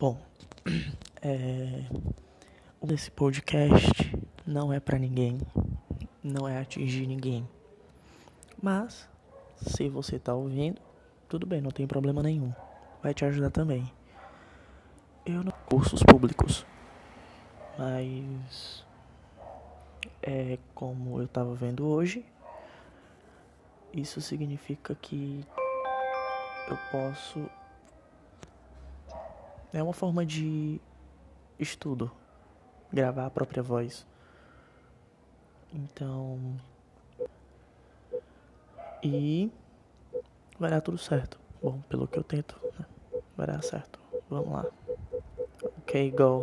Bom, é, esse podcast não é para ninguém, não é atingir ninguém. Mas, se você tá ouvindo, tudo bem, não tem problema nenhum. Vai te ajudar também. Eu não cursos públicos, mas é como eu tava vendo hoje, isso significa que eu posso é uma forma de estudo, gravar a própria voz. Então. E. Vai dar tudo certo. Bom, pelo que eu tento, né? vai dar certo. Vamos lá. Ok, go.